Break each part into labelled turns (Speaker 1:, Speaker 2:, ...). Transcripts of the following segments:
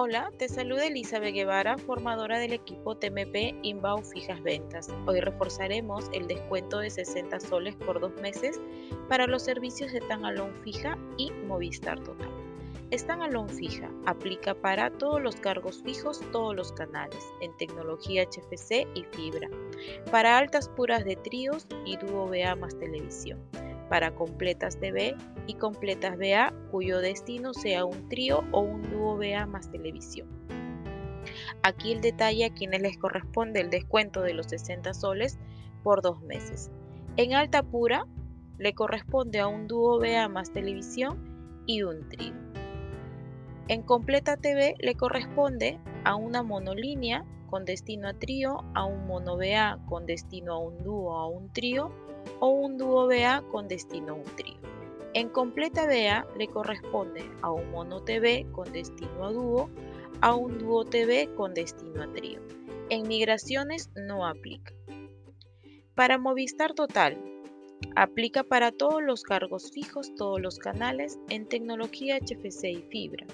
Speaker 1: Hola, te saluda Elizabeth Guevara, formadora del equipo TMP Inbound Fijas Ventas. Hoy reforzaremos el descuento de 60 soles por dos meses para los servicios de Tanalón Fija y Movistar Total. Standalone Fija aplica para todos los cargos fijos, todos los canales, en tecnología HFC y fibra, para altas puras de tríos y dúo BA televisión para completas B y completas BA cuyo destino sea un trío o un dúo BA más televisión. Aquí el detalle a quienes les corresponde el descuento de los 60 soles por dos meses. En alta pura le corresponde a un dúo BA más televisión y un trío. En completa TV le corresponde a una monolínea con destino a trío, a un mono BA con destino a un dúo a un trío o un dúo BA con destino a un trío. En completa BA le corresponde a un mono TV con destino a dúo, a un dúo TV con destino a trío. En migraciones no aplica. Para Movistar Total, aplica para todos los cargos fijos, todos los canales en tecnología HFC y fibra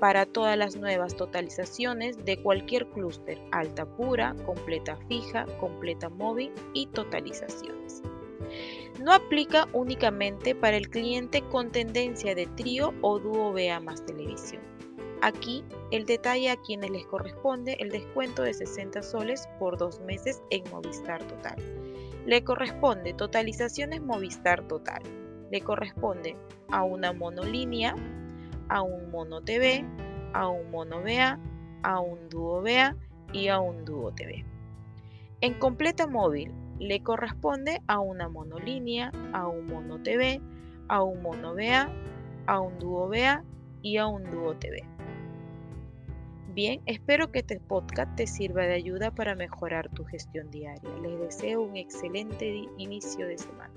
Speaker 1: para todas las nuevas totalizaciones de cualquier clúster, alta pura, completa fija, completa móvil y totalizaciones. No aplica únicamente para el cliente con tendencia de trío o dúo BA más televisión. Aquí el detalle a quienes les corresponde el descuento de 60 soles por dos meses en Movistar Total. Le corresponde totalizaciones Movistar Total. Le corresponde a una monolínea a un mono TV, a un mono a un dúo BA y a un dúo TV. En completa móvil le corresponde a una monolínea, a un mono TV, a un mono BA, a un dúo BA y a un dúo TV. Bien, espero que este podcast te sirva de ayuda para mejorar tu gestión diaria. Les deseo un excelente inicio de semana.